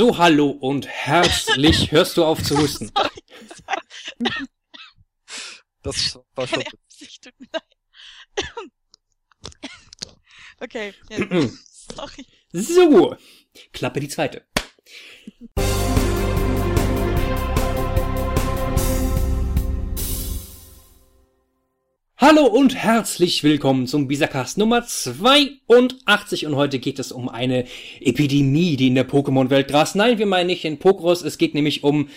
So, hallo und herzlich. Hörst du auf zu husten? Das war schon. Keine Absicht, tut mir leid. Okay, jetzt. Sorry. So, Klappe die zweite. Hallo und herzlich willkommen zum Bisacast Nummer 82 und heute geht es um eine Epidemie, die in der Pokémon-Welt grast. Nein, wir meinen nicht in Pokros, es geht nämlich um,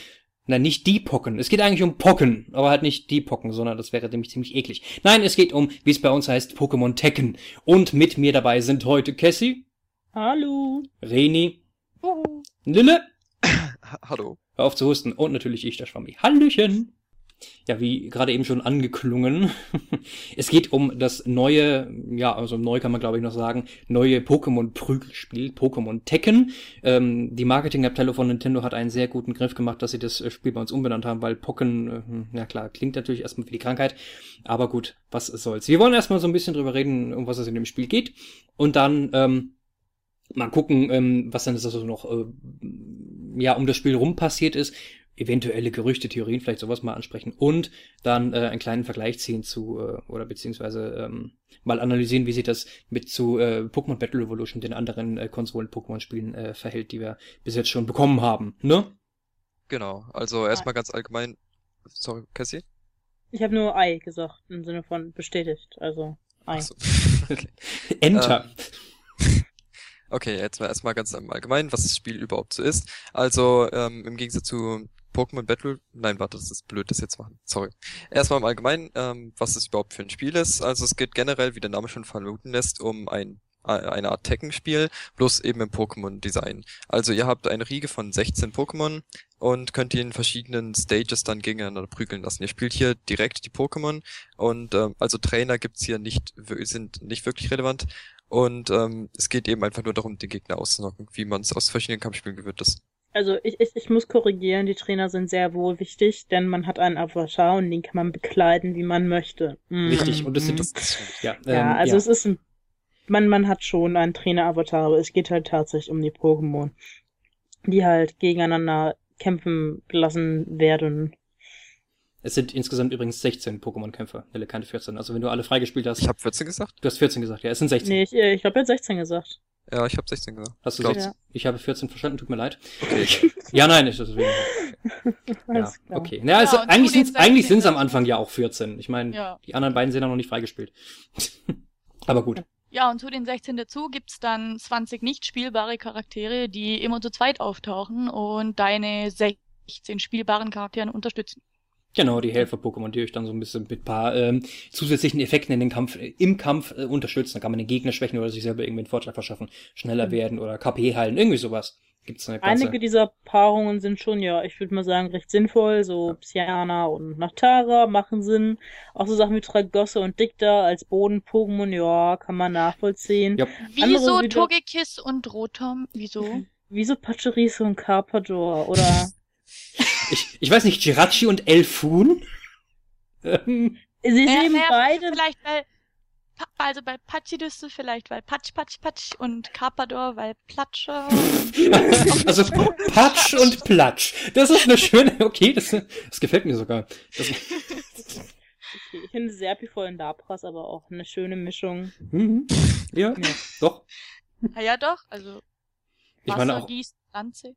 nein, nicht die Pocken, es geht eigentlich um Pocken, aber halt nicht die Pocken, sondern das wäre nämlich ziemlich eklig. Nein, es geht um, wie es bei uns heißt, Pokémon Tekken. Und mit mir dabei sind heute Cassie, Hallo. Reni, Uhu. Lille, Ha- Hallo. Hör auf zu husten. Und natürlich ich, der Schwammi. Hallöchen! Ja, wie gerade eben schon angeklungen. es geht um das neue, ja, also neu kann man glaube ich noch sagen, neue Pokémon-Prügelspiel, Pokémon Tekken. Ähm, die Marketingabteilung von Nintendo hat einen sehr guten Griff gemacht, dass sie das äh, Spiel bei uns umbenannt haben, weil Pocken, äh, ja klar, klingt natürlich erstmal wie die Krankheit. Aber gut, was soll's. Wir wollen erstmal so ein bisschen drüber reden, um was es in dem Spiel geht. Und dann, ähm, mal gucken, ähm, was dann so noch äh, ja um das Spiel rum passiert ist, eventuelle Gerüchte, Theorien, vielleicht sowas mal ansprechen und dann äh, einen kleinen Vergleich ziehen zu äh, oder beziehungsweise ähm, mal analysieren, wie sich das mit zu äh, Pokémon Battle Revolution, den anderen äh, Konsolen-Pokémon-Spielen äh, verhält, die wir bis jetzt schon bekommen haben. Ne? Genau. Also erstmal ganz allgemein. Sorry, Cassie? Ich habe nur Ei gesagt, im Sinne von bestätigt. Also Ei. Achso. Okay. Enter. Okay, jetzt mal erstmal ganz im Allgemeinen, was das Spiel überhaupt so ist. Also ähm, im Gegensatz zu Pokémon Battle, nein, warte, das ist blöd, das jetzt machen. Sorry. Erstmal im Allgemeinen, ähm, was es überhaupt für ein Spiel ist. Also es geht generell, wie der Name schon vermuten lässt, um ein äh, eine Art Tekken-Spiel, bloß eben im Pokémon-Design. Also ihr habt eine Riege von 16 Pokémon und könnt die in verschiedenen Stages dann gegeneinander prügeln lassen. Ihr spielt hier direkt die Pokémon und ähm, also Trainer gibt's hier nicht, sind nicht wirklich relevant und ähm, es geht eben einfach nur darum, den Gegner auszunocken, wie man es aus verschiedenen Kampfspielen gewöhnt ist. Also ich, ich, ich muss korrigieren, die Trainer sind sehr wohl wichtig, denn man hat einen Avatar und den kann man bekleiden, wie man möchte. Mm. Richtig, und das sind Mm. das, ja, Ja, ähm, also ja. es ist ein, man, man hat schon einen Trainer-Avatar, aber es geht halt tatsächlich um die Pokémon, die halt gegeneinander kämpfen gelassen werden. Es sind insgesamt übrigens 16 Pokémon-Kämpfer, Nelle, keine 14. Also wenn du alle freigespielt hast, Ich habe 14 gesagt? du hast 14 gesagt, ja, es sind 16. Nee, ich, ich glaube, er hat 16 gesagt. Ja, ich habe 16 gesagt. Hast du Glaub- 16? Ich habe 14 verstanden, tut mir leid. Okay. Ja, nein, ist deswegen. Ja, okay. Na, also, Ja, eigentlich zu den sind eigentlich 16 sind's am. Anfang ja auch 14. Ich meine, Ja. die anderen beiden sind ja noch nicht freigespielt. Aber gut. Ja, und zu den 16 dazu gibt's dann 20 nicht spielbare Charaktere, die immer zu zweit auftauchen und deine 16 spielbaren Charakteren unterstützen. Genau, die Helfer-Pokémon, die euch dann so ein bisschen mit paar ähm, zusätzlichen Effekten in den Kampf, äh, im Kampf äh, unterstützen. Da kann man den Gegner schwächen oder sich selber irgendwie einen Vorteil verschaffen, schneller Mhm. werden oder KP heilen, irgendwie sowas. Gibt's eine ganze... Einige dieser Paarungen sind schon, ja, ich würde mal sagen, recht sinnvoll. So Psyana und Nachtara machen Sinn. Auch so Sachen wie Tragosse und Dicta als Boden-Pokémon, ja, kann man nachvollziehen. Ja. Wieso wieder- Togekiss und Rotom? Wieso? Wieso Pachirisu und Carpador? Oder Ich, ich weiß nicht, Jirachi und Elfun? Ähm, sie Naja, nehmen beide. Vielleicht weil, Pa- also bei Pachidüste vielleicht weil Patsch, Patsch, Patsch und Carpador weil Platscher. also Patsch und Platsch. Das ist eine schöne, okay, das, das gefällt mir sogar. Das, Ich finde Serpifol und Lapras aber auch eine schöne Mischung. mhm. ja, Ja. doch. ah ja doch, also Ich Wasser, meine auch, Gieß, Pflanze.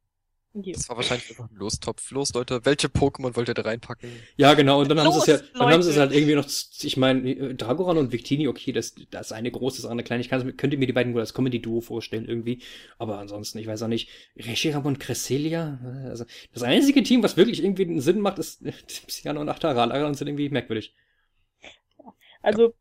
Ja. Das war wahrscheinlich einfach ein Lostopf. Los, Leute, welche Pokémon wollt ihr da reinpacken? ja genau, und dann haben sie es ja, dann haben sie es halt irgendwie noch, ich meine, äh, Dragoran und Victini, okay, das, das eine große, das andere kleine, ich kann, könnt ihr mir die beiden wohl als Comedy-Duo vorstellen irgendwie, aber ansonsten, ich weiß auch nicht, Reshiram und Cresselia, äh, also, das einzige Team, was wirklich irgendwie einen Sinn macht, ist Psyano und Achtara, alle anderen sind irgendwie merkwürdig. Also,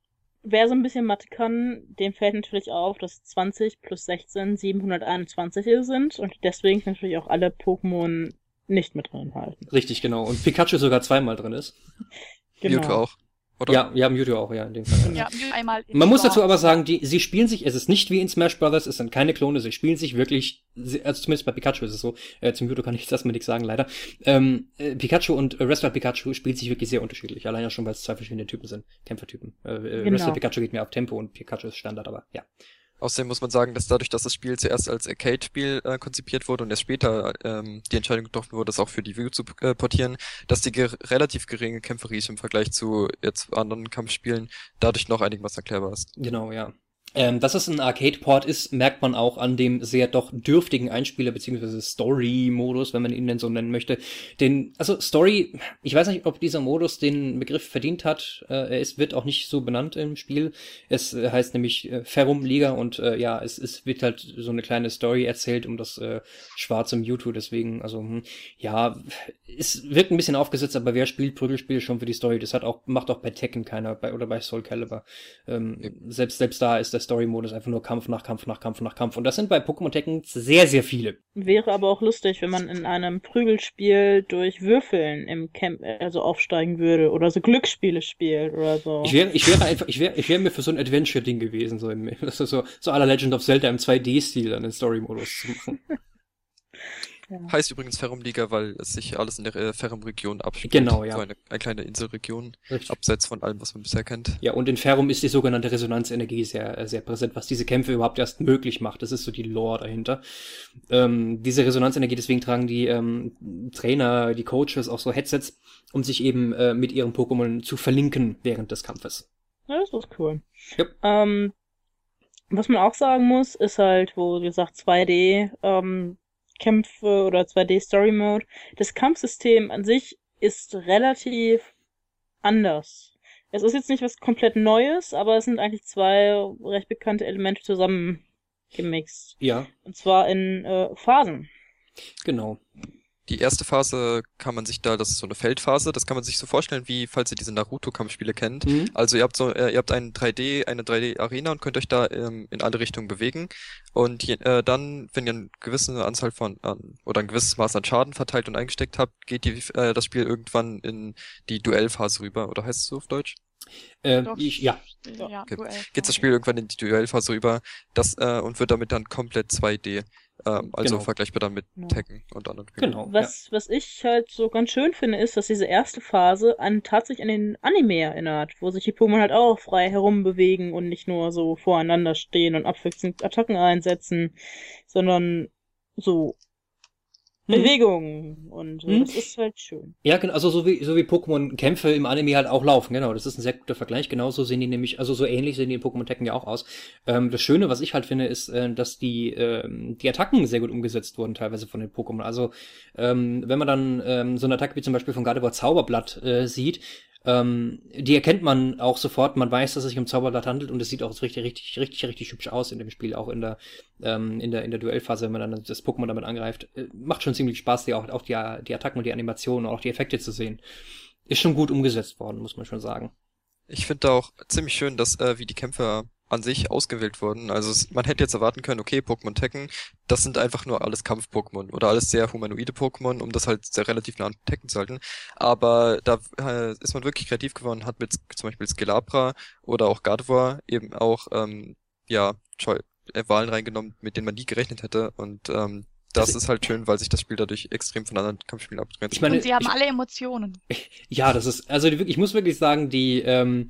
wer so ein bisschen Mathe kann, dem fällt natürlich auf, dass 20 plus 16 721 sind und deswegen natürlich auch alle Pokémon nicht mit drin halten. Richtig, genau, und Pikachu sogar zweimal drin ist. Genau. Mewtwo auch. Oder? Ja, ja, Mewtwo auch, ja, in dem Fall. Ja, einmal in Man muss dazu aber sagen, die, sie spielen sich, es ist nicht wie in Smash Brothers, es sind keine Klone, sie spielen sich wirklich, also zumindest bei Pikachu ist es so, äh, zum Mewtwo kann ich jetzt erstmal nichts sagen, leider. Ähm, äh, Pikachu und äh, Wrestler Pikachu spielen sich wirklich sehr unterschiedlich, allein ja schon, weil es zwei verschiedene Typen sind, Kämpfertypen. Äh, äh, Genau. Wrestler Pikachu geht mehr auf Tempo und Pikachu ist Standard, aber ja. Außerdem muss man sagen, dass dadurch, dass das Spiel zuerst als Arcade-Spiel äh, konzipiert wurde und erst später ähm, die Entscheidung getroffen wurde, das auch für die Wii zu äh, portieren, dass die ger relativ geringe Kämpferische im Vergleich zu jetzt anderen Kampfspielen dadurch noch einiges erklärbar ist. Genau, ja. Ähm, dass es ein Arcade-Port ist, merkt man auch an dem sehr doch dürftigen Einspieler beziehungsweise Story-Modus, wenn man ihn denn so nennen möchte. Den, also Story, ich weiß nicht, ob dieser Modus den Begriff verdient hat. Äh, es wird auch nicht so benannt im Spiel. Es äh, heißt nämlich äh, Ferrum-Liga und äh, ja, es, es wird halt so eine kleine Story erzählt um das äh, schwarze Mewtwo. Deswegen, also hm, ja, es wirkt ein bisschen aufgesetzt, aber wer spielt Prügelspiele schon für die Story? Das hat auch macht auch bei Tekken keiner bei, oder bei Soul Calibur. Ähm, selbst selbst da ist das Story-Modus einfach nur Kampf nach Kampf nach Kampf nach Kampf. Und das sind bei Pokémon Tekken sehr, sehr viele. Wäre aber auch lustig, wenn man in einem Prügelspiel durch Würfeln im Camp also aufsteigen würde oder so Glücksspiele spielt oder so. Ich wäre, ich wäre einfach, ich wäre, ich wäre mir für so ein Adventure-Ding gewesen, so im, so, so aller Legend of Zelda im 2D-Stil dann den Story-Modus zu machen. Ja. Heißt übrigens Ferrum-Liga, weil es sich alles in der äh, Ferrum-Region abspielt. Genau, ja. So eine, eine kleine Inselregion, Richtig. abseits von allem, was man bisher kennt. Ja, und in Ferrum ist die sogenannte Resonanzenergie sehr, sehr präsent, was diese Kämpfe überhaupt erst möglich macht. Das ist so die Lore dahinter. Ähm, diese Resonanzenergie, deswegen tragen die ähm, Trainer, die Coaches auch so Headsets, um sich eben äh, mit ihren Pokémon zu verlinken während des Kampfes. Ja, das ist cool. Yep. Ähm, was man auch sagen muss, ist halt, wo gesagt 2D, ähm, Kämpfe oder 2D Story Mode. Das Kampfsystem an sich ist relativ anders. Es ist jetzt nicht was komplett Neues, aber es sind eigentlich zwei recht bekannte Elemente zusammengemixt. Ja. Und zwar in äh, Phasen. Genau. Die erste Phase kann man sich da, das ist so eine Feldphase, das kann man sich so vorstellen, wie falls ihr diese Naruto-Kampfspiele kennt. Mhm. Also ihr habt so, äh, ihr habt ein 3D, eine 3D-Arena und könnt euch da ähm, in alle Richtungen bewegen. Und je, äh, dann, wenn ihr eine gewisse Anzahl von an, oder ein gewisses Maß an Schaden verteilt und eingesteckt habt, geht die, äh, das Spiel irgendwann in die Duellphase rüber. Oder heißt es so auf Deutsch? Äh, ich, ja. ja okay. Geht das Spiel irgendwann in die Duellphase rüber das, äh, und wird damit dann komplett 2D. Ähm, also genau. vergleichbar dann mit ja. Tekken und anderen Spielen. Genau. Was, ja. was ich halt so ganz schön finde, ist, dass diese erste Phase an tatsächlich an den Anime erinnert, wo sich die Pokémon halt auch frei herumbewegen und nicht nur so voreinander stehen und abwechselnd Attacken einsetzen, sondern so. Bewegung und mhm. das ist halt schön. Ja, genau, also so wie, so wie Pokémon-Kämpfe im Anime halt auch laufen, genau. Das ist ein sehr guter Vergleich. Genauso sehen die nämlich, also so ähnlich sehen die in Pokémon Tekken ja auch aus. Ähm, das Schöne, was ich halt finde, ist, äh, dass die, äh, die Attacken sehr gut umgesetzt wurden, teilweise von den Pokémon. Also, ähm, wenn man dann ähm, so eine Attacke wie zum Beispiel von Gardevoir Zauberblatt äh, sieht, ähm, die erkennt man auch sofort. Man weiß, dass es sich um Zauberblatt handelt und es sieht auch richtig, richtig, richtig, richtig hübsch aus in dem Spiel, auch in der, ähm, in der, in der Duellphase, wenn man dann das Pokémon damit angreift. Äh, macht schon ziemlich Spaß, die auch, auch die, die Attacken und die Animationen und auch die Effekte zu sehen. Ist schon gut umgesetzt worden, muss man schon sagen. Ich finde auch ziemlich schön, dass äh, wie die Kämpfer an sich ausgewählt wurden. Also es, man hätte jetzt erwarten können, okay, Pokémon Tekken, das sind einfach nur alles Kampf-Pokémon oder alles sehr humanoide Pokémon, um das halt sehr relativ nah an Tekken zu halten. Aber da äh, ist man wirklich kreativ geworden, hat mit zum Beispiel Skelabra oder auch Gardevoir eben auch ähm, ja äh, Wahlen reingenommen, mit denen man nie gerechnet hätte und ähm, das also, ist halt schön, weil sich das Spiel dadurch extrem von anderen Kampfspielen abgrenzt. Ich meine, und sie haben ich, alle Emotionen. Ja, das ist, also ich muss wirklich sagen, die, ähm,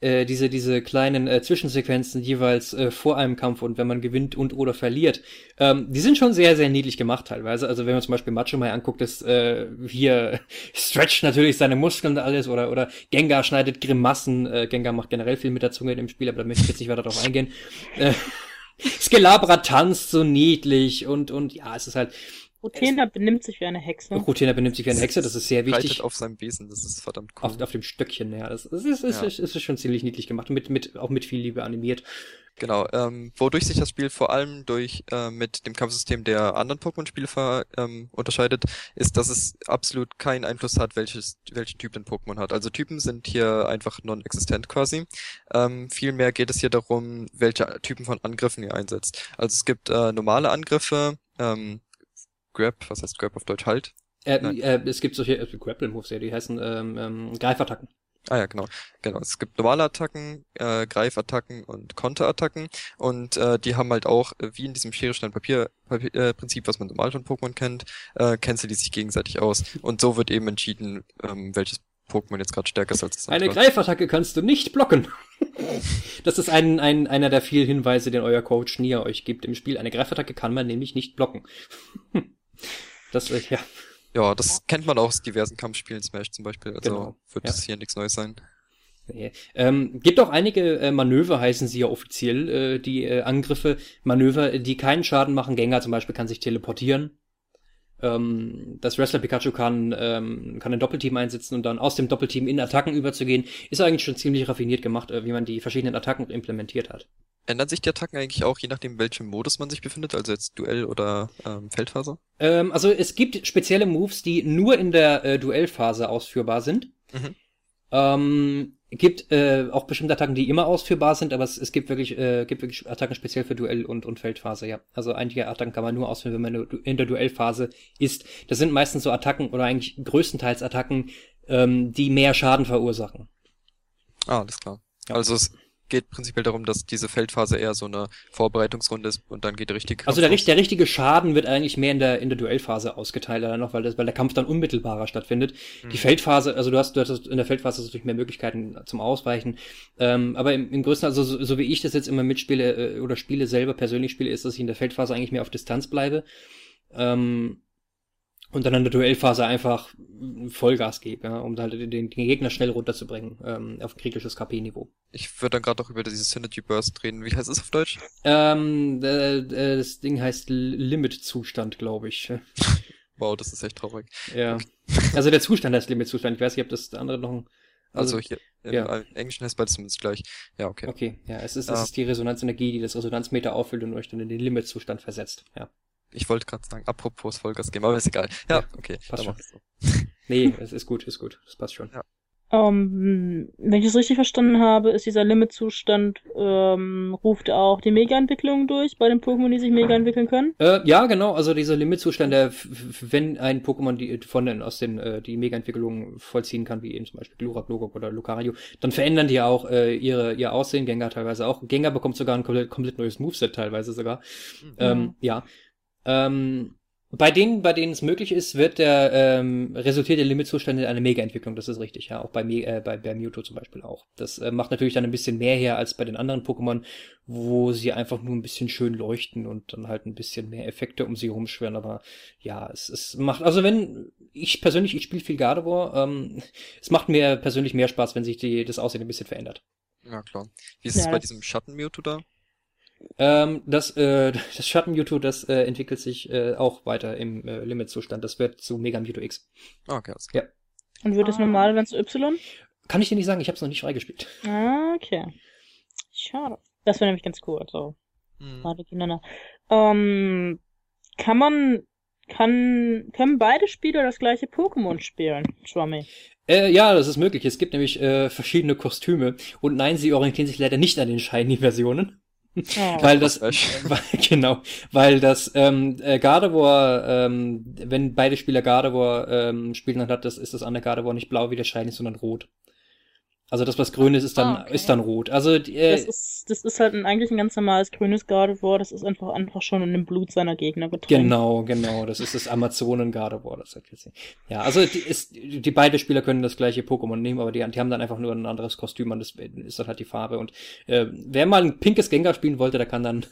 äh, diese, diese kleinen äh, Zwischensequenzen jeweils äh, vor einem Kampf und wenn man gewinnt und oder verliert, ähm, die sind schon sehr, sehr niedlich gemacht teilweise. Also wenn man zum Beispiel Macho mal anguckt, ist äh, hier stretcht natürlich seine Muskeln und alles oder, oder Gengar schneidet Grimassen. Äh, Gengar macht generell viel mit der Zunge im Spiel, aber da möchte ich jetzt nicht weiter drauf eingehen. Äh, Skelabra tanzt so niedlich und, und ja, es ist halt, Rutena benimmt sich wie eine Hexe. Rutena benimmt sich wie eine Hexe, das ist sehr wichtig. Reitet auf seinem Wesen, das ist verdammt cool. Auf, auf dem Stöckchen, ja. Das, das ist, ist, ja. ist, ist schon ziemlich niedlich gemacht und mit, mit, auch mit viel Liebe animiert. Genau, ähm, wodurch sich das Spiel vor allem durch äh, mit dem Kampfsystem der anderen Pokémon-Spiele ähm, unterscheidet, ist, dass es absolut keinen Einfluss hat, welches, welchen Typ ein Pokémon hat. Also Typen sind hier einfach non-existent quasi. Ähm, vielmehr geht es hier darum, welche Typen von Angriffen ihr einsetzt. Also es gibt äh, normale Angriffe, ähm, Grab, was heißt Grab auf Deutsch halt? Äh, äh, es gibt solche äh, Grapple-Moves, ja, die heißen ähm, ähm, Greifattacken. Ah ja, genau. Genau. Es gibt normale Attacken, äh, Greifattacken und Konterattacken und äh, die haben halt auch, äh, wie in diesem Schere, Stein, Papier, Papier äh, Prinzip, was man normal von Pokémon kennt, äh, canceln die sich gegenseitig aus. Und so wird eben entschieden, ähm, welches Pokémon jetzt gerade stärker ist als das Eine andere. Greifattacke kannst du nicht blocken. das ist ein, ein, einer der vielen Hinweise, den euer Coach Nia euch gibt im Spiel. Eine Greifattacke kann man nämlich nicht blocken. das, äh, ja, Ja, das kennt man auch aus diversen Kampfspielen, Smash zum Beispiel. Also Genau, wird ja. das hier nichts Neues sein. nee. Ähm, gibt auch einige äh, Manöver, heißen sie ja offiziell, äh, die äh, Angriffe, Manöver, die keinen Schaden machen. Gengar zum Beispiel kann sich teleportieren. Ähm, das Wrestler Pikachu kann, ähm, kann ein Doppelteam einsetzen und dann aus dem Doppelteam in Attacken überzugehen. Ist eigentlich schon ziemlich raffiniert gemacht, äh, wie man die verschiedenen Attacken implementiert hat. Ändern sich die Attacken eigentlich auch, je nachdem, welchem Modus man sich befindet? Also jetzt Duell oder ähm, Feldphase? Ähm, also es gibt spezielle Moves, die nur in der äh, Duellphase ausführbar sind. Mhm. Ähm, gibt äh, auch bestimmte Attacken, die immer ausführbar sind, aber es, es gibt wirklich äh, gibt wirklich Attacken speziell für Duell und, und Feldphase, ja. Also einige Attacken kann man nur ausführen, wenn man in der- Duellphase ist. Das sind meistens so Attacken oder eigentlich größtenteils Attacken, ähm, die mehr Schaden verursachen. Ah, alles klar. Ja. Also es geht prinzipiell darum, dass diese Feldphase eher so eine Vorbereitungsrunde ist und dann geht der richtige Also Kampf der, der richtige Schaden wird eigentlich mehr in der, in der Duellphase ausgeteilt, leider noch, weil, das, weil der Kampf dann unmittelbarer stattfindet. Die Mhm. Feldphase, also du hast, du hast in der Feldphase natürlich mehr Möglichkeiten zum Ausweichen. Ähm, aber im, im größten, also so, so wie ich das jetzt immer mitspiele äh, oder spiele, selber persönlich spiele, ist, dass ich in der Feldphase eigentlich mehr auf Distanz bleibe. Ähm, und dann in der Duellphase einfach Vollgas gebe, ja, um halt den, den Gegner schnell runterzubringen, ähm, auf kritisches KP-Niveau. Ich würde dann gerade noch über dieses Synergy Burst reden. Wie heißt es auf Deutsch? Ähm, äh, äh, das Ding heißt Limit-Zustand, glaube ich. Wow, das ist echt traurig. Ja. Also der Zustand heißt Limit-Zustand. Ich weiß nicht, ob das andere noch ein. Also, hier, im ja. Englischen heißt beides zumindest gleich. Ja, okay. Okay, ja, es ist, Ja. es ist die Resonanzenergie, die das Resonanzmeter auffüllt und euch dann in den Limit-Zustand versetzt. Ja. Ich wollte gerade sagen, apropos Vollgas geben, aber ist egal. Ja, Ja, okay. passt schon. Nee, es ist gut, ist gut. Das passt schon. Ähm, wenn ich es richtig verstanden habe, ist dieser Limit-Zustand, ähm, ruft auch die Mega-Entwicklung durch bei den Pokémon, die sich mega entwickeln können. Äh, ja, genau, also dieser Limitzustand, der, wenn ein Pokémon die von den, aus den, äh, die Mega-Entwicklung vollziehen kann, wie eben zum Beispiel Glurak, Logok oder Lucario, dann verändern die auch äh, ihre, ihr Aussehen, Gengar teilweise auch. Gengar bekommt sogar ein komplett, komplett neues Moveset teilweise sogar. Mhm. Ähm, ja. Ähm, bei denen, bei denen es möglich ist, wird der ähm, resultiert der Limitzustand in eine Mega-Entwicklung. Das ist richtig, ja. Auch bei, Me äh, bei, bei Mewtwo zum Beispiel auch. Das äh, macht natürlich dann ein bisschen mehr her als bei den anderen Pokémon, wo sie einfach nur ein bisschen schön leuchten und dann halt ein bisschen mehr Effekte um sie rumschwirren. Aber ja, es, es macht, also wenn ich persönlich, ich spiele viel Gardevoir, ähm, es macht mir persönlich mehr Spaß, wenn sich die, das Aussehen ein bisschen verändert. Ja, klar. Wie ist es Ja, bei das- diesem Schatten-Mewtwo da? Ähm, das, äh, das Schatten Mewtwo, das äh, entwickelt sich äh, auch weiter im äh, Limitzustand. Das wird zu Mega Mewtwo X. Okay, alles klar. Und wird es Ah. normal, wenn es Y? Kann ich dir nicht sagen, ich habe es noch nicht freigespielt. Ah, okay. Schade. Das wäre nämlich ganz cool, also. Mhm. Gegeneinander. Ähm, kann man, kann, können beide Spieler das gleiche Pokémon spielen, Schwammi? Äh, ja, das ist möglich. Es gibt nämlich äh, verschiedene Kostüme. Und nein, sie orientieren sich leider nicht an den Shiny-Versionen. Oh. Weil das, weil, genau, weil das ähm, äh, Gardevoir, ähm, wenn beide Spieler Gardevoir ähm, spielen, dann hat das, ist das andere Gardevoir nicht blau wie der Shiny, sondern rot. Also das, was grün ist, ist dann, Ah, okay. ist dann rot. Also äh, Das ist, das ist halt ein, eigentlich ein ganz normales grünes Gardevoir, das ist einfach, einfach schon in dem Blut seiner Gegner getränkt. Genau, genau. Das ist das Amazonen Gardevoir, das sagt jetzt nicht. Ja, also die, ist, die beide Spieler können das gleiche Pokémon nehmen, aber die, die haben dann einfach nur ein anderes Kostüm und das ist dann halt die Farbe. Und äh, wer mal ein pinkes Gengar spielen wollte, der kann dann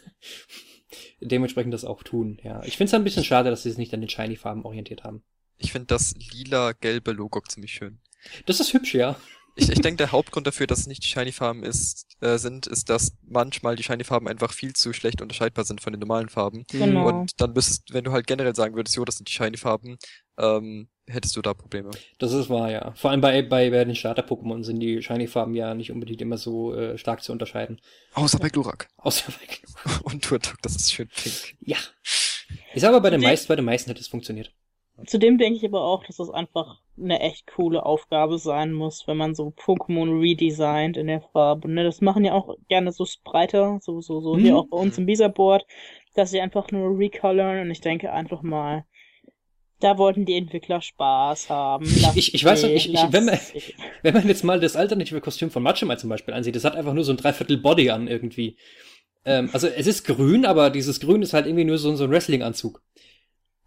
dementsprechend das auch tun. Ja, ich finde es ein bisschen schade, dass sie es nicht an den Shiny-Farben orientiert haben. Ich finde das lila-gelbe Logok ziemlich schön. Das ist hübsch, ja. Ich, ich denke, der Hauptgrund dafür, dass es nicht die Shiny-Farben ist, äh, sind, ist, dass manchmal die Shiny-Farben einfach viel zu schlecht unterscheidbar sind von den normalen Farben. Genau. Und dann müsstest, wenn du halt generell sagen würdest, jo, das sind die Shiny-Farben, ähm, hättest du da Probleme. Das ist wahr, ja. Vor allem bei, bei, bei den Starter-Pokémon sind die Shiny-Farben ja nicht unbedingt immer so äh, stark zu unterscheiden. Außer bei Glurak. Außer bei Glu- Und Turtok, das ist schön pink. Ja. Ich sag aber, bei den meisten, bei den meisten hätte es funktioniert. Zudem denke ich aber auch, dass das einfach eine echt coole Aufgabe sein muss, wenn man so Pokémon redesignt in der Farbe. Ne? Das machen ja auch gerne so Spreiter, so, so, so hier Mhm. auch bei uns im Visa-Board, dass sie einfach nur recoloren und ich denke einfach mal, da wollten die Entwickler Spaß haben. Lass Ich- ich weiß lass wenn man-. Wenn man jetzt mal das alternative Kostüm von Machima zum Beispiel ansieht, das hat einfach nur so ein Dreiviertel Body an irgendwie. Ähm, also es ist grün, aber dieses Grün ist halt irgendwie nur so, so ein Wrestling-Anzug.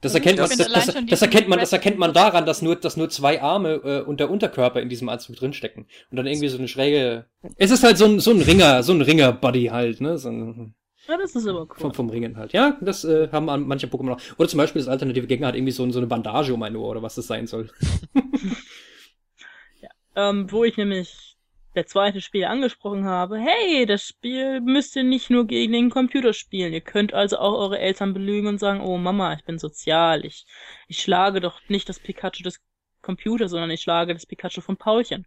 Das erkennt, man, das, das, das, erkennt man, das erkennt man daran, dass nur, dass nur zwei Arme äh, und der Unterkörper in diesem Anzug drinstecken. Und dann irgendwie so eine schräge. Es ist halt so ein, so ein Ringer, so ein Ringer-Body halt, ne? So ein, Ja, das ist aber cool. vom, vom Ringen halt. Ja, das äh, haben an- manche Pokémon auch. Oder zum Beispiel das alternative Gegner hat irgendwie so, so eine Bandage um ein Ohr oder was das sein soll. Ähm, wo ich nämlich der zweite Spiel angesprochen habe, hey, das Spiel müsst ihr nicht nur gegen den Computer spielen. Ihr könnt also auch eure Eltern belügen und sagen, oh Mama, ich bin sozial. Ich, ich schlage doch nicht das Pikachu des Computers, sondern ich schlage das Pikachu von Paulchen.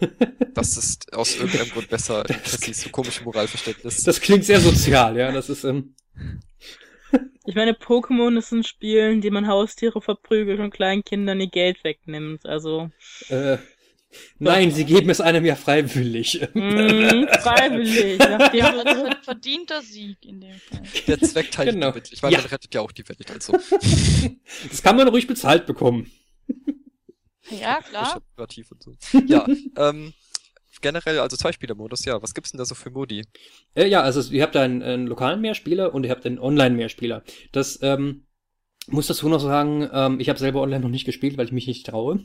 Das ist aus irgendeinem Grund besser. Das ist so komische Moralverständnis. Das klingt sehr sozial, ja. Das ist, ähm, Ich meine, Pokémon ist ein Spiel, in dem man Haustiere verprügelt und kleinen Kindern ihr Geld wegnimmt. Also, äh, nein, sie geben es einem ja freiwillig. mh, freiwillig. Nachdem wird verdienter Sieg in dem Fall. Der Zweck teilt Genau. die mit. Ich meine, Ja. man rettet ja auch die Welt, also. Das kann man ruhig bezahlt bekommen. Ja, klar. Und so. Ja, ähm, generell, also Zwei-Spieler-Modus, ja. Was gibt's denn da so für Modi? Äh, ja, also ihr habt einen, einen lokalen Mehrspieler und ihr habt einen Online-Mehrspieler. Das ähm, muss dazu noch sagen, ähm, ich habe selber online noch nicht gespielt, weil ich mich nicht traue.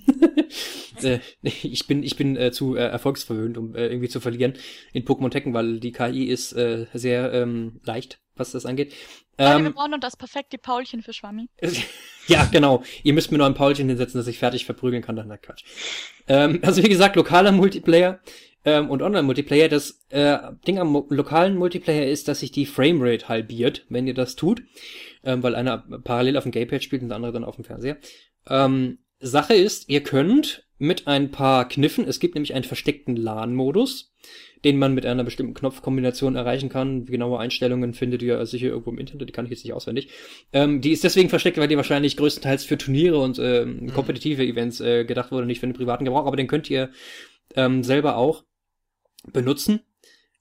äh, ich bin ich bin äh, zu äh, erfolgsverwöhnt, um äh, irgendwie zu verlieren in Pokémon Tekken, weil die KI ist äh, sehr ähm, leicht, was das angeht. Leute, wir Ähm, brauchen noch das perfekte Paulchen für Schwammi. ja, genau. Ihr müsst mir nur ein Paulchen hinsetzen, dass ich fertig verprügeln kann. Dann na Quatsch. Ähm, also wie gesagt, lokaler Multiplayer ähm, und Online-Multiplayer. Das äh, Ding am lokalen Multiplayer ist, dass sich die Framerate halbiert, wenn ihr das tut, ähm, weil einer parallel auf dem Gamepad spielt und der andere dann auf dem Fernseher. Ähm, Sache ist, ihr könnt mit ein paar Kniffen, es gibt nämlich einen versteckten LAN-Modus, den man mit einer bestimmten Knopfkombination erreichen kann. Genaue Einstellungen findet ihr sicher irgendwo im Internet, die kann ich jetzt nicht auswendig. Ähm, die ist deswegen versteckt, weil die wahrscheinlich größtenteils für Turniere und ähm, kompetitive Events äh, gedacht wurde, nicht für den privaten Gebrauch, aber den könnt ihr ähm, selber auch benutzen.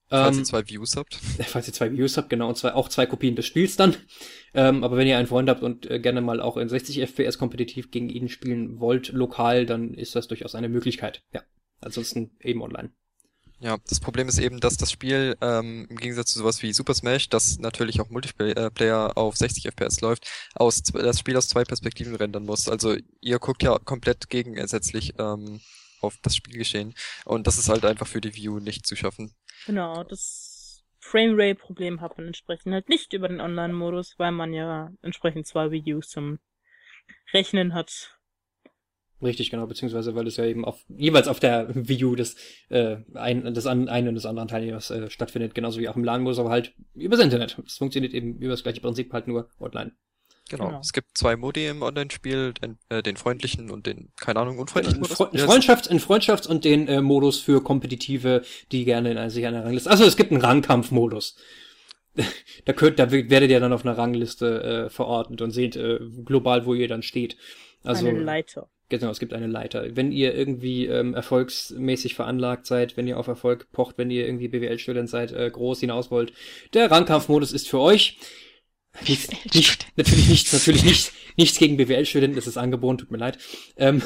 Falls Ähm, ihr zwei Views habt. falls ihr zwei Views habt, genau, und zwei, auch zwei Kopien des Spiels dann. Ähm, aber wenn ihr einen Freund habt und äh, gerne mal auch in 60 FPS kompetitiv gegen ihn spielen wollt, lokal, dann ist das durchaus eine Möglichkeit. Ja. Ansonsten eben online. Ja, das Problem ist eben, dass das Spiel ähm, im Gegensatz zu sowas wie Super Smash, das natürlich auch Multiplayer auf 60 FPS läuft, aus das Spiel aus zwei Perspektiven rendern muss. Also ihr guckt ja komplett gegensätzlich ähm, auf das Spielgeschehen und das ist halt einfach für die View nicht zu schaffen. Genau, das Framerate-Problem hat man entsprechend halt nicht über den Online-Modus, weil man ja entsprechend zwei Videos zum Rechnen hat. Richtig, genau, beziehungsweise weil es ja eben auf jeweils auf der U des, äh, ein, des an, einen und des anderen Teilnehmers äh, stattfindet, genauso wie auch im LAN-Modus, aber halt übers Internet. Es funktioniert eben über das gleiche Prinzip, halt nur online. Genau. Genau. Es gibt zwei Modi im Online-Spiel, den, äh, den freundlichen und den, keine Ahnung, unfreundlichen Modus. Fre Freundschafts-, ein Freundschafts- und den äh, Modus für Kompetitive, die gerne in einer, sich einer Rangliste. Also es gibt einen Rangkampf-Modus. da könnt, da werdet ihr dann auf einer Rangliste äh, verordnet und seht äh, global, wo ihr dann steht. Also Eine Leiter. Genau, es gibt eine Leiter. Wenn ihr irgendwie ähm, erfolgsmäßig veranlagt seid, wenn ihr auf Erfolg pocht, wenn ihr irgendwie BWL-Student seid, äh, groß hinaus wollt, der Rangkampfmodus ist für euch. Nicht, nicht, natürlich nichts, natürlich nichts, nichts gegen BWL-Studenten, das ist angeboten, tut mir leid. Ähm,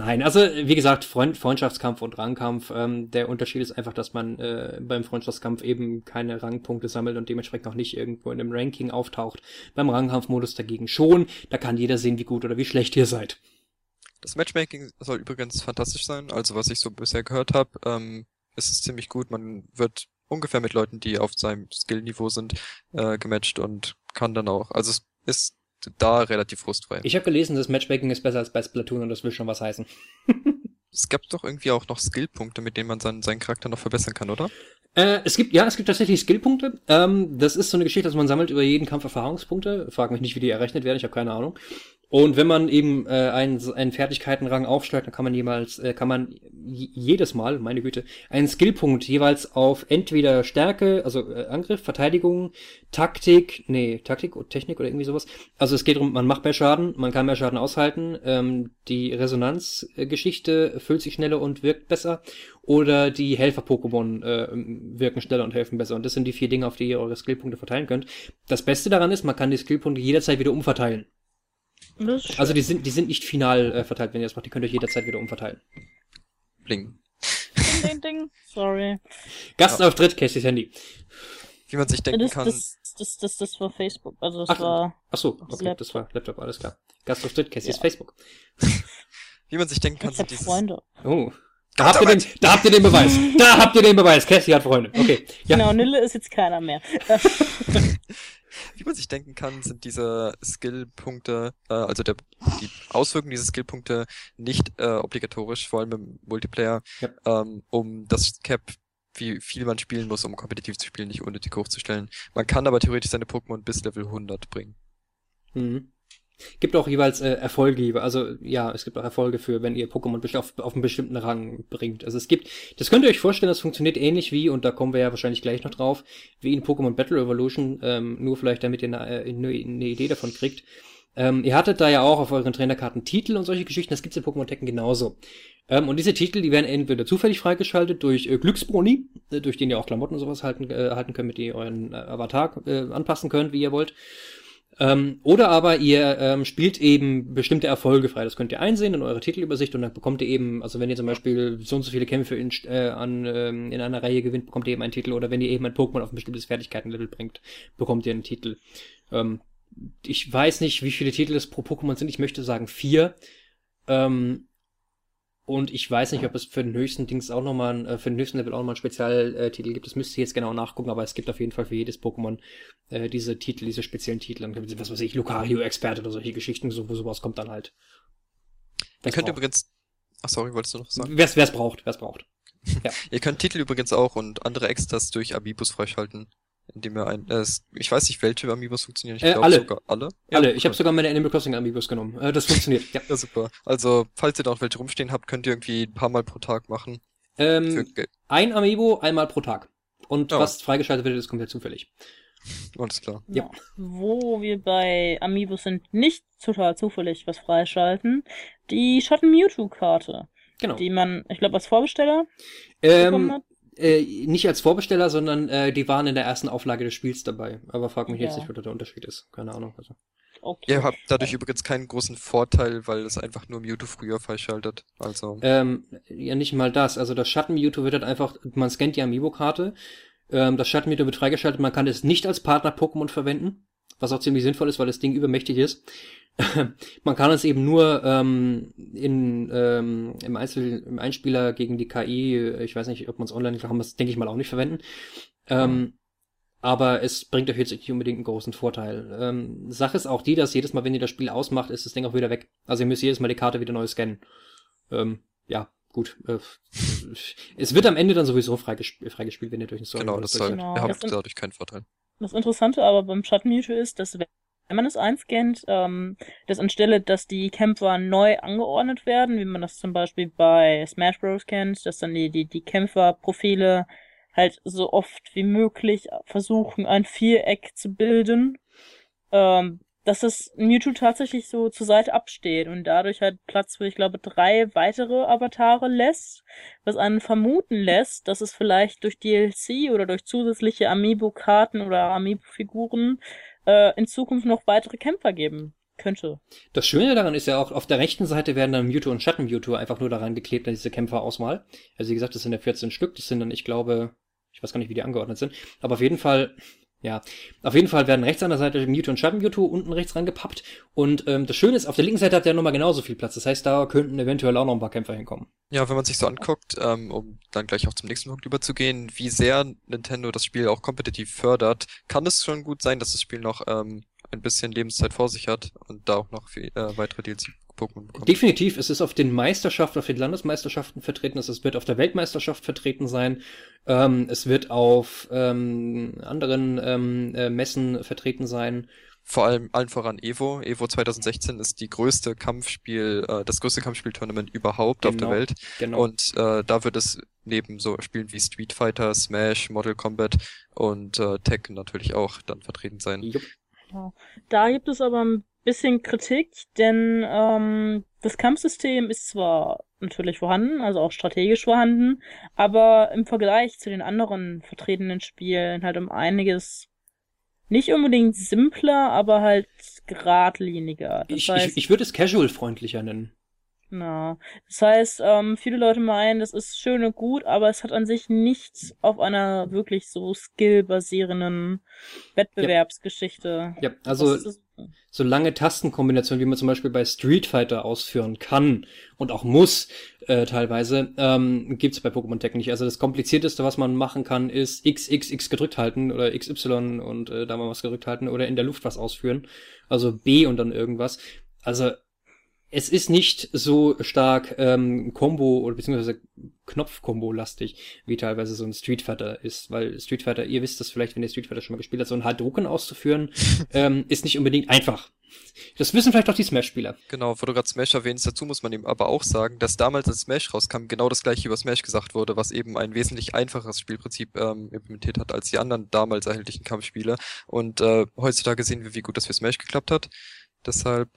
Nein, also wie gesagt, Freund, Freundschaftskampf und Rangkampf. Ähm, der Unterschied ist einfach, dass man äh, beim Freundschaftskampf eben keine Rangpunkte sammelt und dementsprechend auch nicht irgendwo in einem Ranking auftaucht. Beim Rangkampfmodus dagegen schon. Da kann jeder sehen, wie gut oder wie schlecht ihr seid. Das Matchmaking soll übrigens fantastisch sein. Also was ich so bisher gehört habe, ähm, ist es ziemlich gut. Man wird ungefähr mit Leuten, die auf seinem Skillniveau sind, äh, gematcht und kann dann auch. Also es ist da relativ frustfrei. Ich habe gelesen, das Matchmaking ist besser als bei Splatoon und das will schon was heißen. Es gab doch irgendwie auch noch Skillpunkte, mit denen man seinen, seinen Charakter noch verbessern kann, oder? Äh, es gibt, ja, es gibt tatsächlich Skillpunkte. Ähm, das ist so eine Geschichte, dass man sammelt über jeden Kampf Erfahrungspunkte. Frag mich nicht, wie die errechnet werden, ich habe keine Ahnung. Und wenn man eben äh, einen, einen Fertigkeitenrang aufsteigt, dann kann man jemals, äh, kann man jedes Mal, meine Güte, einen Skillpunkt jeweils auf entweder Stärke, also äh, Angriff, Verteidigung, Taktik, nee, Taktik oder Technik oder irgendwie sowas. Also es geht darum, man macht mehr Schaden, man kann mehr Schaden aushalten, ähm, die Resonanzgeschichte füllt sich schneller und wirkt besser oder die Helfer-Pokémon äh, wirken schneller und helfen besser. Und das sind die vier Dinge, auf die ihr eure Skillpunkte verteilen könnt. Das Beste daran ist, man kann die Skillpunkte jederzeit wieder umverteilen. Also die sind, die sind nicht final äh, verteilt, wenn ihr das macht, die könnt ihr jederzeit wieder umverteilen. Bling. Ding, ding, ding. sorry. Gastauftritt, Cashys Handy. Wie man sich denken Das, kann, das das, das, das, war Facebook. Also das Ach, war. Ach so, Das okay, Laptop. das war Laptop, alles klar. Gast auf Cassie Ja. ist Facebook. Wie man sich denken kann, sind dieses, Freunde. Oh. Da habt, ihr den, da habt ihr den Beweis. Da habt ihr den Beweis. Cassie hat Freunde. Okay. Ja. Genau, Nille ist jetzt keiner mehr. wie man sich denken kann, sind diese Skillpunkte, äh, also der, die Auswirkungen dieser Skillpunkte nicht äh, obligatorisch, vor allem im Multiplayer, Ja. ähm, um das Cap, wie viel man spielen muss, um kompetitiv zu spielen, nicht unnötig hochzustellen. Man kann aber theoretisch seine Pokémon bis Level 100 bringen. Mhm. Gibt auch jeweils äh, Erfolge, also ja, es gibt auch Erfolge für, wenn ihr Pokémon auf, auf einen bestimmten Rang bringt. Also es gibt, das könnt ihr euch vorstellen, das funktioniert ähnlich wie, und da kommen wir ja wahrscheinlich gleich noch drauf, wie in Pokémon Battle Evolution, ähm, nur vielleicht damit ihr eine, äh, eine, eine Idee davon kriegt. Ähm, ihr hattet da ja auch auf euren Trainerkarten Titel und solche Geschichten, das gibt's in Pokémon Tekken genauso. Ähm, und diese Titel, die werden entweder zufällig freigeschaltet durch äh, Glücksbroni, äh, durch den ihr auch Klamotten und sowas halten, äh, halten könnt, mit denen ihr euren äh, Avatar äh, anpassen könnt, wie ihr wollt. Ähm, oder aber ihr ähm, spielt eben bestimmte Erfolge frei. Das könnt ihr einsehen in eurer Titelübersicht und dann bekommt ihr eben, also wenn ihr zum Beispiel so und so viele Kämpfe in, äh, an, ähm, in einer Reihe gewinnt, bekommt ihr eben einen Titel. Oder wenn ihr eben ein Pokémon auf ein bestimmtes Fertigkeitenlevel bringt, bekommt ihr einen Titel. Ähm, ich weiß nicht, wie viele Titel es pro Pokémon sind. Ich möchte sagen vier. Ähm, und ich weiß nicht, ob es für den höchsten Dings auch nochmal, äh, für den höchsten Level auch nochmal einen Spezialtitel gibt. Das müsste ich jetzt genau nachgucken, aber es gibt auf jeden Fall für jedes Pokémon äh, diese Titel, diese speziellen Titel. Dann was weiß ich, Lucario-Experte oder solche Geschichten, so, wo sowas kommt dann halt. Ihr könnt braucht. übrigens, ach sorry, wolltest du noch was sagen? Wer's, wer's braucht, wer's braucht. Ihr könnt Titel übrigens auch und andere Extras durch Amiibos freischalten, indem ihr ein, äh, es- ich weiß nicht, welche Amiibos funktionieren, ich Äh, glaube alle. sogar alle. Alle, ich habe sogar meine Animal Crossing Amiibos genommen. Äh, das funktioniert, ja. Ja, super. Also, falls ihr da noch welche rumstehen habt, könnt ihr irgendwie ein paar Mal pro Tag machen. Ähm, ein Amiibo einmal pro Tag. Und Ja. was freigeschaltet wird, ist komplett zufällig. Alles klar. Ja. Wo wir bei Amiibos sind, nicht total zufällig was freischalten. Die Schatten Mewtwo-Karte, Genau. die man, ich glaube, als Vorbesteller bekommen Ähm, hat. Äh, nicht als Vorbesteller, sondern äh, die waren in der ersten Auflage des Spiels dabei. Aber frag mich jetzt Ja. nicht, was da der Unterschied ist. Keine Ahnung. Also. Okay. Ihr habt dadurch übrigens keinen großen Vorteil, weil es einfach nur Mewtwo früher freischaltet. Also, Ähm, ja, nicht mal das. Also das Schatten-Mewtwo wird halt einfach, man scannt die Amiibo-Karte. Ähm, das Schatten-Mewtwo wird freigeschaltet. Man kann es nicht als Partner-Pokémon verwenden. Was auch ziemlich sinnvoll ist, weil das Ding übermächtig ist. man kann es eben nur ähm, in, ähm, im, Einzel im Einspieler gegen die KI, äh, ich weiß nicht, ob man es online kann, es, denke ich mal, auch nicht verwenden. Ähm, aber es bringt euch jetzt nicht unbedingt einen großen Vorteil. Ähm, Sache ist auch die, dass jedes Mal, wenn ihr das Spiel ausmacht, ist das Ding auch wieder weg. Also ihr müsst jedes Mal die Karte wieder neu scannen. Ähm, ja, gut. Äh, es wird am Ende dann sowieso freigesp freigespielt, wenn ihr durch den Story genau, das soll, Genau, ihr habt das dadurch keinen Vorteil. Das Interessante aber beim Schatten Mewtwo ist, dass wenn man es einscannt, ähm, dass anstelle, dass die Kämpfer neu angeordnet werden, wie man das zum Beispiel bei Smash Bros. kennt, dass dann die, die, die Kämpferprofile halt so oft wie möglich versuchen, ein Viereck zu bilden, ähm, dass das Mewtwo tatsächlich so zur Seite absteht und dadurch halt Platz für, ich glaube, drei weitere Avatare lässt, was einen vermuten lässt, dass es vielleicht durch DLC oder durch zusätzliche Amiibo-Karten oder Amiibo-Figuren äh, in Zukunft noch weitere Kämpfer geben könnte. Das Schöne daran ist ja auch, auf der rechten Seite werden dann Mewtwo und Schatten-Mewtwo einfach nur daran geklebt, an diese Kämpferauswahl. Also wie gesagt, das sind ja 14 Stück, das sind dann, ich glaube, ich weiß gar nicht, wie die angeordnet sind, aber auf jeden Fall, ja, auf jeden Fall werden rechts an der Seite Mewtwo und Schatten-Mewtwo unten rechts rangepappt. Und ähm, das Schöne ist, auf der linken Seite hat der nochmal genauso viel Platz. Das heißt, da könnten eventuell auch noch ein paar Kämpfer hinkommen. Ja, wenn man sich so anguckt, ähm, um dann gleich auch zum nächsten Punkt überzugehen, wie sehr Nintendo das Spiel auch kompetitiv fördert, kann es schon gut sein, dass das Spiel noch ähm, ein bisschen Lebenszeit vor sich hat und da auch noch viel, äh, weitere DLC-Pokémon bekommt. Definitiv, es ist auf den Meisterschaften, auf den Landesmeisterschaften vertreten, es wird auf der Weltmeisterschaft vertreten sein, ähm, es wird auf ähm, anderen ähm, äh, Messen vertreten sein. Vor allem allen voran Evo. Evo 2016 ist die größte Kampfspiel, äh, das größte Kampfspiel-Tournament überhaupt auf der Genau. Welt. Genau. Und äh, da wird es neben so Spielen wie Street Fighter, Smash, Mortal Kombat und äh, Tekken natürlich auch dann vertreten sein. Jupp. Da gibt es aber ein bisschen Kritik, denn ähm, das Kampfsystem ist zwar natürlich vorhanden, also auch strategisch vorhanden, aber im Vergleich zu den anderen vertretenen Spielen halt um einiges nicht unbedingt simpler, aber halt geradliniger. Das Ich, heißt, ich, ich würde es casual-freundlicher nennen. Na, das heißt, ähm, viele Leute meinen, das ist schön und gut, aber es hat an sich nichts auf einer wirklich so skill-basierenden Wettbewerbsgeschichte. Ja, also Das ist- so lange Tastenkombinationen, wie man zum Beispiel bei Street Fighter ausführen kann und auch muss äh, teilweise, ähm, gibt's bei Pokémon Tech nicht. Also das komplizierteste, was man machen kann, ist XXX gedrückt halten oder XY und äh, da mal was gedrückt halten oder in der Luft was ausführen. Also B und dann irgendwas. Also es ist nicht so stark ähm, Combo oder beziehungsweise Knopf-Kombo-lastig, wie teilweise so ein Street Fighter ist, weil Street Fighter, ihr wisst das vielleicht, wenn ihr Street Fighter schon mal gespielt habt, so ein Hadouken auszuführen, ähm, ist nicht unbedingt einfach. Das wissen vielleicht auch die Smash-Spieler. Genau, wo du gerade Smash erwähnst, dazu muss man eben aber auch sagen, dass damals, als Smash rauskam, genau das gleiche über Smash gesagt wurde, was eben ein wesentlich einfacheres Spielprinzip ähm, implementiert hat als die anderen damals erhältlichen Kampfspiele. Und äh, heutzutage sehen wir, wie gut das für Smash geklappt hat. Deshalb,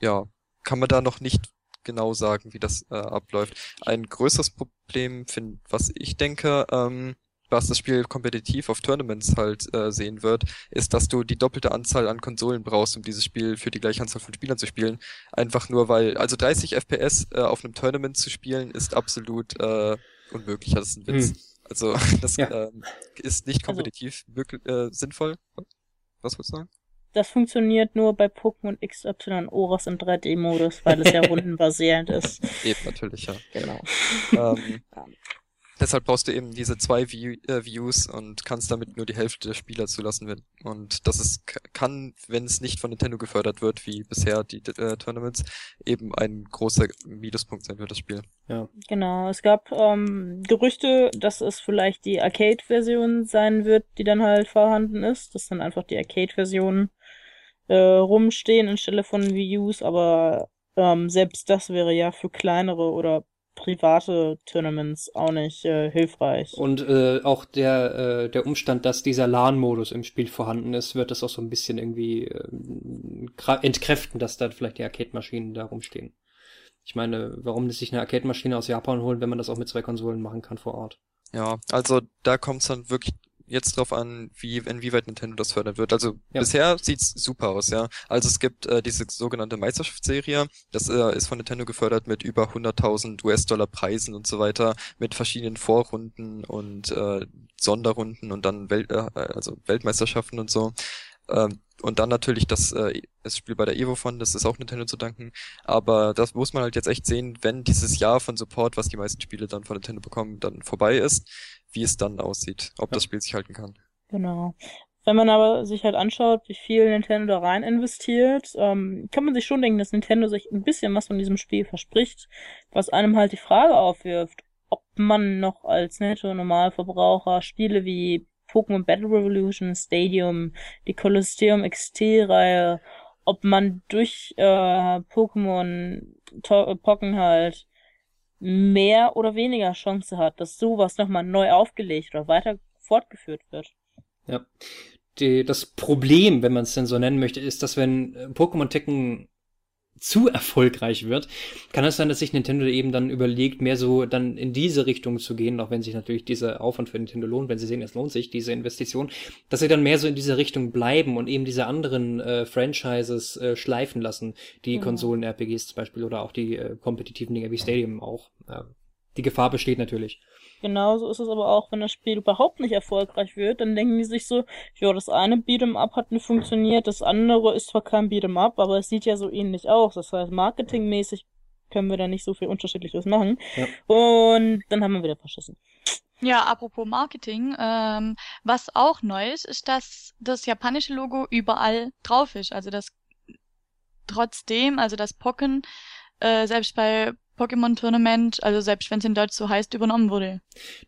ja, kann man da noch nicht genau sagen, wie das äh, abläuft. Ein größeres Problem, find, was ich denke, ähm, was das Spiel kompetitiv auf Tournaments halt äh, sehen wird, ist, dass du die doppelte Anzahl an Konsolen brauchst, um dieses Spiel für die gleiche Anzahl von Spielern zu spielen. Einfach nur, weil, also 30 FPS äh, auf einem Tournament zu spielen, ist absolut äh, unmöglich. Das ist ein Witz. Hm. Also das Ja. ähm, ist nicht kompetitiv wirklich äh, sinnvoll. Was würdest du sagen? Das funktioniert nur bei Pokémon XY Oras im 3D-Modus, weil es ja rundenbasierend ist. Eben, natürlich, ja. Genau. ähm, deshalb brauchst du eben diese zwei View, äh, Views und kannst damit nur die Hälfte der Spieler zulassen. Wenn, und das ist, kann, wenn es nicht von Nintendo gefördert wird, wie bisher die äh, Tournaments, eben ein großer Minuspunkt sein für das Spiel. Ja. Genau, es gab ähm, Gerüchte, dass es vielleicht die Arcade-Version sein wird, die dann halt vorhanden ist, dass dann einfach die Arcade-Versionen äh, rumstehen anstelle von Wii U's, aber ähm, selbst das wäre ja für kleinere oder private Tournaments auch nicht äh, hilfreich. Und äh, auch der, äh, der Umstand, dass dieser LAN-Modus im Spiel vorhanden ist, wird das auch so ein bisschen irgendwie äh, kra- entkräften, dass da vielleicht die Arcade-Maschinen da rumstehen. Ich meine, warum sich eine Arcade-Maschine aus Japan holen, wenn man das auch mit zwei Konsolen machen kann vor Ort? Ja, also da kommt es dann wirklich jetzt drauf an, wie, inwieweit Nintendo das fördern wird. Also Ja. bisher sieht's super aus, ja. Also es gibt äh, diese sogenannte Meisterschaftsserie, das äh, ist von Nintendo gefördert mit über 100.000 US-Dollar Preisen und so weiter, mit verschiedenen Vorrunden und äh, Sonderrunden und dann Welt, äh, also Weltmeisterschaften und so. Ähm, und dann natürlich das, äh, das Spiel bei der EvoFon, das ist auch Nintendo zu danken. Aber das muss man halt jetzt echt sehen, wenn dieses Jahr von Support, was die meisten Spiele dann von Nintendo bekommen, dann vorbei ist, wie es dann aussieht, ob Ja. das Spiel sich halten kann. Genau. Wenn man aber sich halt anschaut, wie viel Nintendo da rein investiert, ähm, kann man sich schon denken, dass Nintendo sich ein bisschen was von diesem Spiel verspricht, was einem halt die Frage aufwirft, ob man noch als Netto-Normalverbraucher Spiele wie Pokémon Battle Revolution, Stadium, die Colosseum XT-Reihe, ob man durch äh, Pokémon Pocken halt mehr oder weniger Chance hat, dass sowas nochmal neu aufgelegt oder weiter fortgeführt wird. Ja. Die, das Problem, wenn man es denn so nennen möchte, ist, dass wenn äh, Pokémon Tekken zu erfolgreich wird, kann es sein, dass sich Nintendo eben dann überlegt, mehr so dann in diese Richtung zu gehen, auch wenn sich natürlich dieser Aufwand für Nintendo lohnt, wenn sie sehen, es lohnt sich, diese Investition, dass sie dann mehr so in diese Richtung bleiben und eben diese anderen äh, Franchises äh, schleifen lassen, die Genau. Konsolen-RPGs zum Beispiel oder auch die äh, kompetitiven Dinge wie Stadium auch. Äh, die Gefahr besteht natürlich. Genauso ist es aber auch, wenn das Spiel überhaupt nicht erfolgreich wird, dann denken die sich so, ja, das eine Beat'em Up hat nicht funktioniert, das andere ist zwar kein Beat'em Up, aber es sieht ja so ähnlich aus. Das heißt, marketingmäßig können wir da nicht so viel Unterschiedliches machen. Ja. Und dann haben wir wieder verschissen. Ja, apropos Marketing, ähm, was auch neu ist, ist, dass das japanische Logo überall drauf ist. Also das trotzdem, also das Pocken, äh, selbst bei Pokémon Tournament, also selbst wenn es in Deutsch so heißt, übernommen wurde.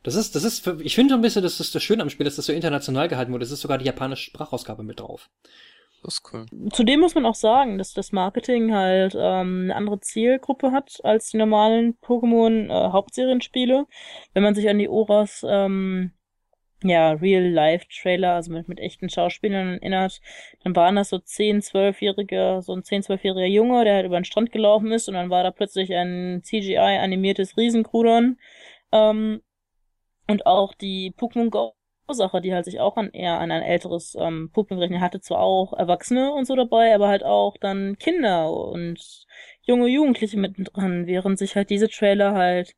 Das ist, das ist, für, ich finde so ein bisschen, das ist das Schöne am Spiel, dass das so international gehalten wurde. Es ist sogar die japanische Sprachausgabe mit drauf. Das ist cool. Zudem muss man auch sagen, dass das Marketing halt ähm, eine andere Zielgruppe hat als die normalen Pokémon äh, Hauptserienspiele. Wenn man sich an die Oras ähm, ja, Real-Life-Trailer, also mit, mit echten Schauspielern erinnert, dann waren das so 10, 12-jährige, so ein 10, 12-jähriger Junge, der halt über den Strand gelaufen ist und dann war da plötzlich ein CGI-animiertes Riesenkrudern. Ähm, und auch die Pokémon Go Sache, die halt sich auch an eher an ein älteres ähm, Publikum gerechnet hatte, zwar auch Erwachsene und so dabei, aber halt auch dann Kinder und junge Jugendliche mittendran, während sich halt diese Trailer halt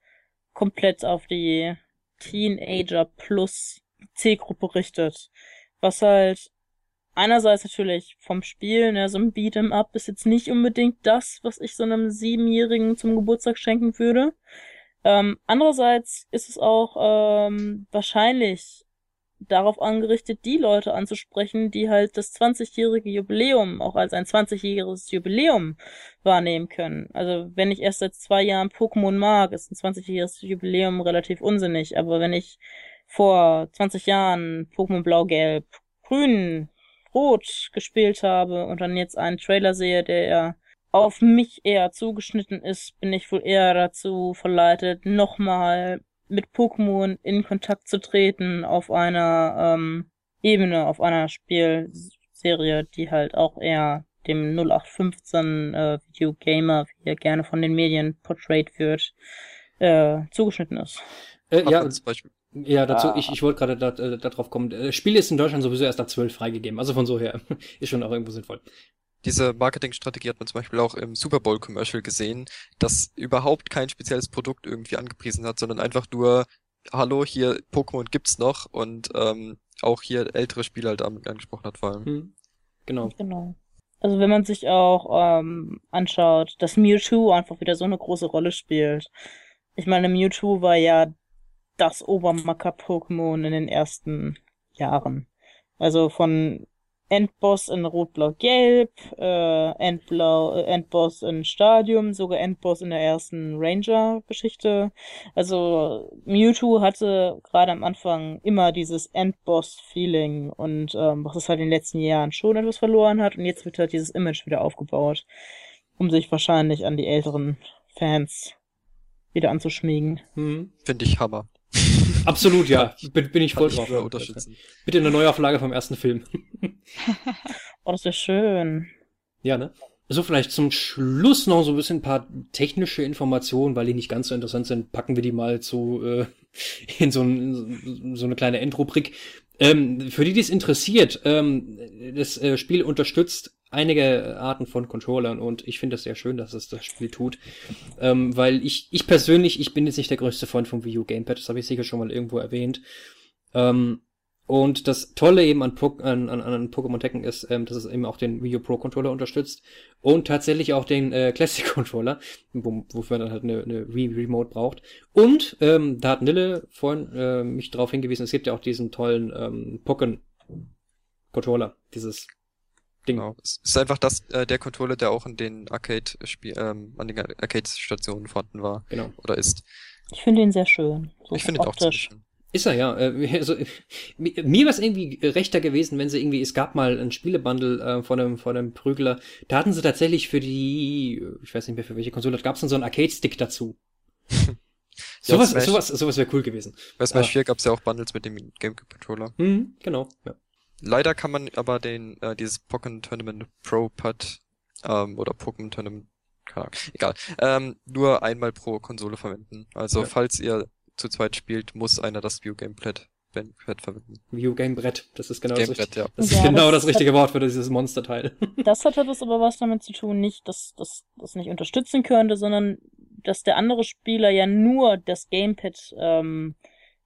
komplett auf die Teenager plus C-Gruppe richtet. Was halt einerseits natürlich vom Spiel, ne, so ein Beat'em Up ist jetzt nicht unbedingt das, was ich so einem Siebenjährigen zum Geburtstag schenken würde. Ähm, andererseits ist es auch ähm, wahrscheinlich darauf angerichtet, die Leute anzusprechen, die halt das 20-jährige Jubiläum auch als ein 20-jähriges Jubiläum wahrnehmen können. Also wenn ich erst seit zwei Jahren Pokémon mag, ist ein 20-jähriges Jubiläum relativ unsinnig. Aber wenn ich vor 20 Jahren Pokémon Blau, Gelb, Grün, Rot gespielt habe und dann jetzt einen Trailer sehe, der auf mich eher zugeschnitten ist, bin ich wohl eher dazu verleitet, nochmal mit Pokémon in Kontakt zu treten auf einer ähm, Ebene, auf einer Spielserie, die halt auch eher dem 0815 äh, Videogamer, wie er gerne von den Medien portrayed wird, äh, zugeschnitten ist. Äh, ja, zum Beispiel. Ja, dazu, ah. ich, ich wollte gerade da, äh, darauf kommen. Das Spiel ist in Deutschland sowieso erst ab 12 freigegeben. Also von so her ist schon auch irgendwo sinnvoll diese Marketingstrategie hat man zum Beispiel auch im Super Bowl Commercial gesehen, das überhaupt kein spezielles Produkt irgendwie angepriesen hat, sondern einfach nur, hallo, hier Pokémon gibt's noch und ähm, auch hier ältere Spieler halt angesprochen hat vor allem. Hm. Genau. Genau. Also wenn man sich auch ähm, anschaut, dass Mewtwo einfach wieder so eine große Rolle spielt. Ich meine, Mewtwo war ja das Obermacker-Pokémon in den ersten Jahren. Also von Endboss in Rot-Blau-Gelb, äh, Endblau, äh, Endboss in Stadium, sogar Endboss in der ersten Ranger-Geschichte. Also Mewtwo hatte gerade am Anfang immer dieses Endboss-Feeling und ähm, was es halt in den letzten Jahren schon etwas verloren hat und jetzt wird halt dieses Image wieder aufgebaut, um sich wahrscheinlich an die älteren Fans wieder anzuschmiegen. Hm. Finde ich Hammer. Absolut, ja. Bin, bin ich voll drauf. Bitte eine Neuauflage vom ersten Film. oh, das wäre schön. Ja, ne? So, vielleicht zum Schluss noch so ein bisschen ein paar technische Informationen, weil die nicht ganz so interessant sind, packen wir die mal so äh, in so, ein, so eine kleine Endrubrik. Ähm, für die, die es interessiert, ähm, das äh, Spiel unterstützt einige Arten von Controllern und ich finde es sehr schön, dass es das Spiel tut, ähm, weil ich, ich persönlich, ich bin jetzt nicht der größte Freund vom Wii U Gamepad, das habe ich sicher schon mal irgendwo erwähnt. Ähm, und das Tolle eben an, an, an, an Pokémon Tekken ist, ähm, dass es eben auch den Wii U Pro Controller unterstützt und tatsächlich auch den äh, Classic Controller, wo, wofür man dann halt eine, eine Wii Remote braucht. Und ähm, da hat Nille vorhin äh, mich darauf hingewiesen, es gibt ja auch diesen tollen ähm, Pokken Controller, dieses Ding. Genau. Es ist einfach das, äh, der Controller, der auch in den Arcade-Spiel, ähm, an den Arcade-Stationen vorhanden war. Genau. Oder ist. Ich finde ihn sehr schön. So ich finde ihn auch ziemlich schön. Ist er, ja. Äh, also, mir wäre es irgendwie rechter gewesen, wenn sie irgendwie, es gab mal ein Spielebundle äh, von einem, von einem Prügler, da hatten sie tatsächlich für die, ich weiß nicht mehr für welche Konsole, gab es dann so einen Arcade-Stick dazu. sowas, ja, sowas, sowas wäre cool gewesen. Bei Smash uh, 4 gab es ja auch Bundles mit dem GameCube-Controller. Mhm, genau, ja. Leider kann man aber den, äh, dieses Pokémon Tournament Pro Pad, ähm, oder Pokémon Tournament, keine Ahnung, egal, ähm, nur einmal pro Konsole verwenden. Also, ja. falls ihr zu zweit spielt, muss einer das View Gamepad Brett verwenden. View Game Brett, das ist genau Game das, Brett, ja. das, ist ja, genau das, das richtige Wort für dieses Monsterteil. Das hat etwas aber was damit zu tun, nicht, dass das das nicht unterstützen könnte, sondern dass der andere Spieler ja nur das Gamepad ähm,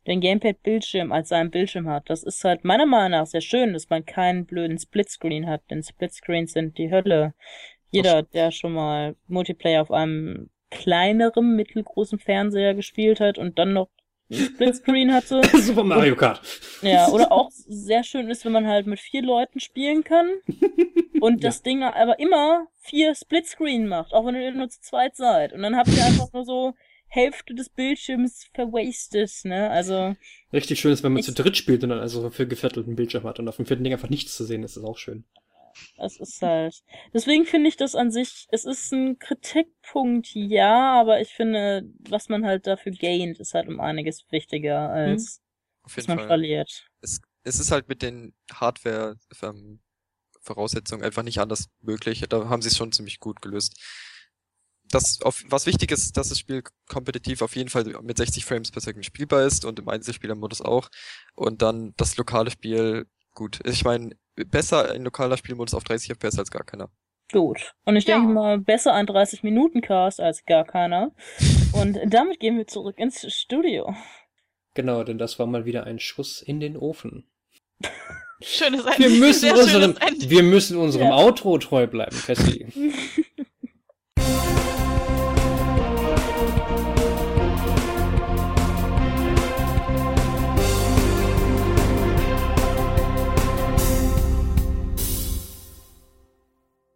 den Gamepad-Bildschirm als seinen Bildschirm hat. Das ist halt meiner Meinung nach sehr schön, dass man keinen blöden Splitscreen hat, denn Splitscreens sind die Hölle. Jeder, der schon mal Multiplayer auf einem kleineren, mittelgroßen Fernseher gespielt hat und dann noch Splitscreen hatte. Super Mario Kart. Ja, oder auch sehr schön ist, wenn man halt mit vier Leuten spielen kann und das ja. Ding aber immer vier Splitscreen macht, auch wenn ihr nur zu zweit seid. Und dann habt ihr einfach nur so Hälfte des Bildschirms verwastet, ne? Also. Richtig schön ist, wenn man zu dritt spielt und dann also für geviertelten Bildschirm hat und auf dem vierten Ding einfach nichts zu sehen ist, ist auch schön. Es ist halt. Deswegen finde ich das an sich, es ist ein Kritikpunkt, ja, aber ich finde, was man halt dafür gaint, ist halt um einiges wichtiger als hm. was man Fall. verliert. Es, es ist halt mit den Hardware ähm, Voraussetzungen einfach nicht anders möglich. Da haben sie es schon ziemlich gut gelöst das auf, was wichtig ist, dass das Spiel kompetitiv auf jeden Fall mit 60 Frames per Second spielbar ist und im Einzelspielermodus auch. Und dann das lokale Spiel, gut. Ich meine, besser ein lokaler Spielmodus auf 30 FPS als gar keiner. Gut. Und ich Ja. denke mal, besser ein 30-Minuten-Cast als gar keiner. Und damit gehen wir zurück ins Studio. Genau, denn das war mal wieder ein Schuss in den Ofen. Schönes Ende. Wir müssen Sehr unserem, wir müssen unserem Ja. Outro treu bleiben, Cassie.